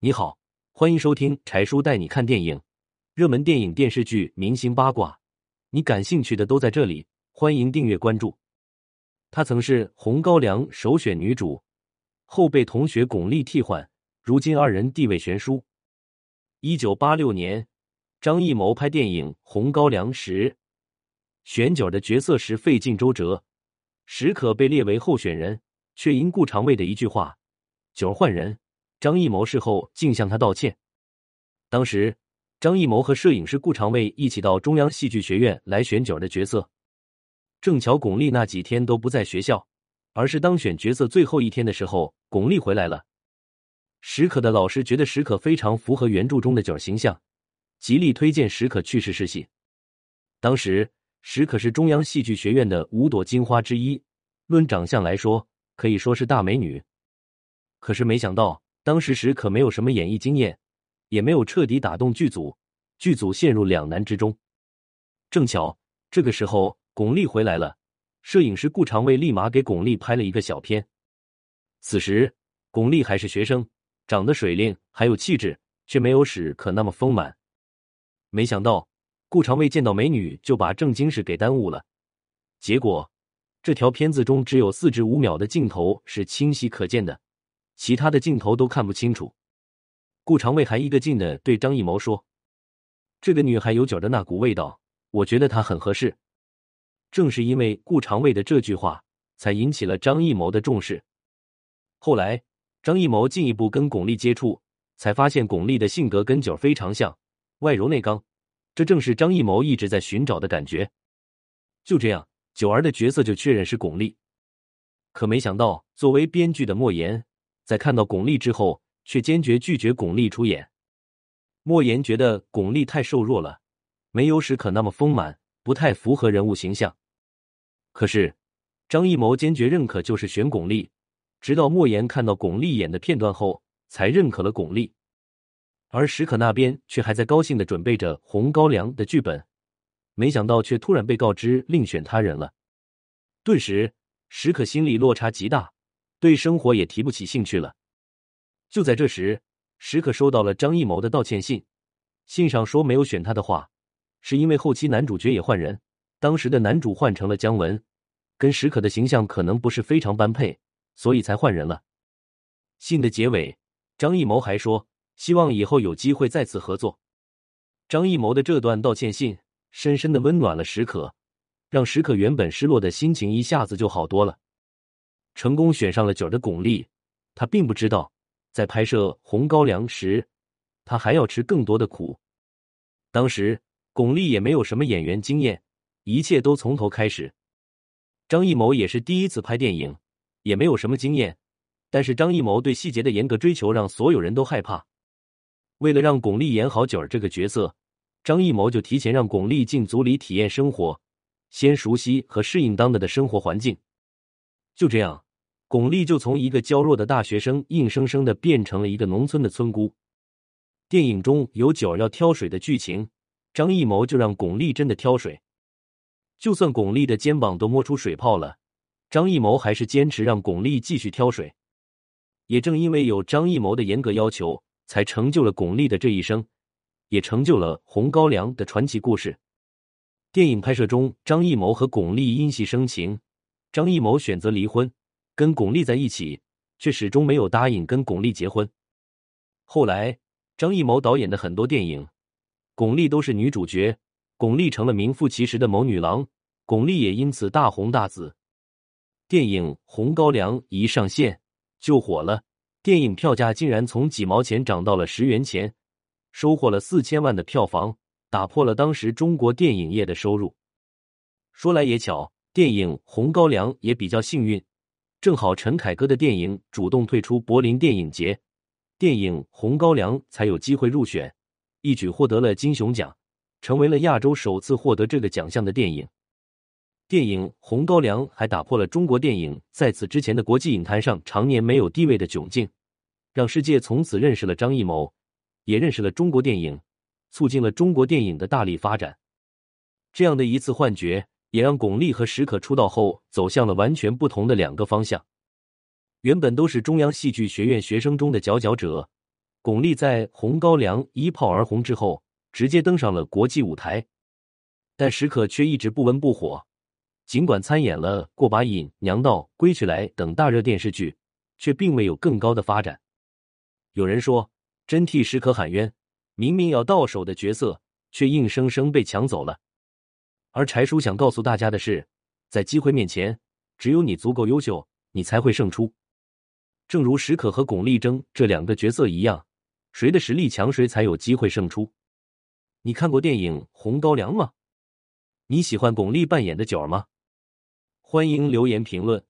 你好，欢迎收听柴叔带你看电影，热门电影、电视剧、明星八卦，你感兴趣的都在这里。欢迎订阅关注。她曾是《红高粱》首选女主，后被同学巩俐替换，如今二人地位悬殊。一九八六年，张艺谋拍电影《红高粱》时，选角的角色时费尽周折，史可被列为候选人，却因顾长卫的一句话“角换人”。张艺谋事后竟向他道歉。当时，张艺谋和摄影师顾长卫一起到中央戏剧学院来选角的角色，正巧巩俐那几天都不在学校，而是当选角色最后一天的时候，巩俐回来了。史可的老师觉得史可非常符合原著中的角形象，极力推荐史可去试试戏。当时，史可是中央戏剧学院的五朵金花之一，论长相来说，可以说是大美女。可是没想到。当时时可没有什么演艺经验，也没有彻底打动剧组，剧组陷入两难之中。正巧这个时候，巩俐回来了，摄影师顾长卫立马给巩俐拍了一个小片。此时巩俐还是学生，长得水灵，还有气质，却没有史可那么丰满。没想到顾长卫见到美女就把正经事给耽误了，结果这条片子中只有四至五秒的镜头是清晰可见的。其他的镜头都看不清楚。顾长卫还一个劲的对张艺谋说：“这个女孩有角的那股味道，我觉得她很合适。”正是因为顾长卫的这句话，才引起了张艺谋的重视。后来，张艺谋进一步跟巩俐接触，才发现巩俐的性格跟九非常像，外柔内刚，这正是张艺谋一直在寻找的感觉。就这样，九儿的角色就确认是巩俐。可没想到，作为编剧的莫言。在看到巩俐之后，却坚决拒绝巩俐出演。莫言觉得巩俐太瘦弱了，没有史可那么丰满，不太符合人物形象。可是张艺谋坚决认可，就是选巩俐。直到莫言看到巩俐演的片段后，才认可了巩俐。而史可那边却还在高兴的准备着《红高粱》的剧本，没想到却突然被告知另选他人了。顿时，史可心里落差极大。对生活也提不起兴趣了。就在这时，史可收到了张艺谋的道歉信，信上说没有选他的话，是因为后期男主角也换人，当时的男主换成了姜文，跟史可的形象可能不是非常般配，所以才换人了。信的结尾，张艺谋还说希望以后有机会再次合作。张艺谋的这段道歉信，深深的温暖了史可，让史可原本失落的心情一下子就好多了。成功选上了角的巩俐，她并不知道，在拍摄《红高粱》时，她还要吃更多的苦。当时巩俐也没有什么演员经验，一切都从头开始。张艺谋也是第一次拍电影，也没有什么经验。但是张艺谋对细节的严格追求，让所有人都害怕。为了让巩俐演好角儿这个角色，张艺谋就提前让巩俐进组里体验生活，先熟悉和适应当地的生活环境。就这样。巩俐就从一个娇弱的大学生，硬生生的变成了一个农村的村姑。电影中有九儿要挑水的剧情，张艺谋就让巩俐真的挑水。就算巩俐的肩膀都摸出水泡了，张艺谋还是坚持让巩俐继续挑水。也正因为有张艺谋的严格要求，才成就了巩俐的这一生，也成就了《红高粱》的传奇故事。电影拍摄中，张艺谋和巩俐因戏生情，张艺谋选择离婚。跟巩俐在一起，却始终没有答应跟巩俐结婚。后来，张艺谋导演的很多电影，巩俐都是女主角，巩俐成了名副其实的谋女郎，巩俐也因此大红大紫。电影《红高粱》一上线就火了，电影票价竟然从几毛钱涨到了十元钱，收获了四千万的票房，打破了当时中国电影业的收入。说来也巧，电影《红高粱》也比较幸运。正好陈凯歌的电影主动退出柏林电影节，电影《红高粱》才有机会入选，一举获得了金熊奖，成为了亚洲首次获得这个奖项的电影。电影《红高粱》还打破了中国电影在此之前的国际影坛上常年没有地位的窘境，让世界从此认识了张艺谋，也认识了中国电影，促进了中国电影的大力发展。这样的一次幻觉。也让巩俐和史可出道后走向了完全不同的两个方向。原本都是中央戏剧学院学生中的佼佼者，巩俐在《红高粱》一炮而红之后，直接登上了国际舞台，但史可却一直不温不火。尽管参演了《过把瘾》《娘道》《归去来》等大热电视剧，却并未有更高的发展。有人说，真替史可喊冤，明明要到手的角色，却硬生生被抢走了。而柴叔想告诉大家的是，在机会面前，只有你足够优秀，你才会胜出。正如史可和巩俐争这两个角色一样，谁的实力强，谁才有机会胜出。你看过电影《红高粱》吗？你喜欢巩俐扮演的角儿吗？欢迎留言评论。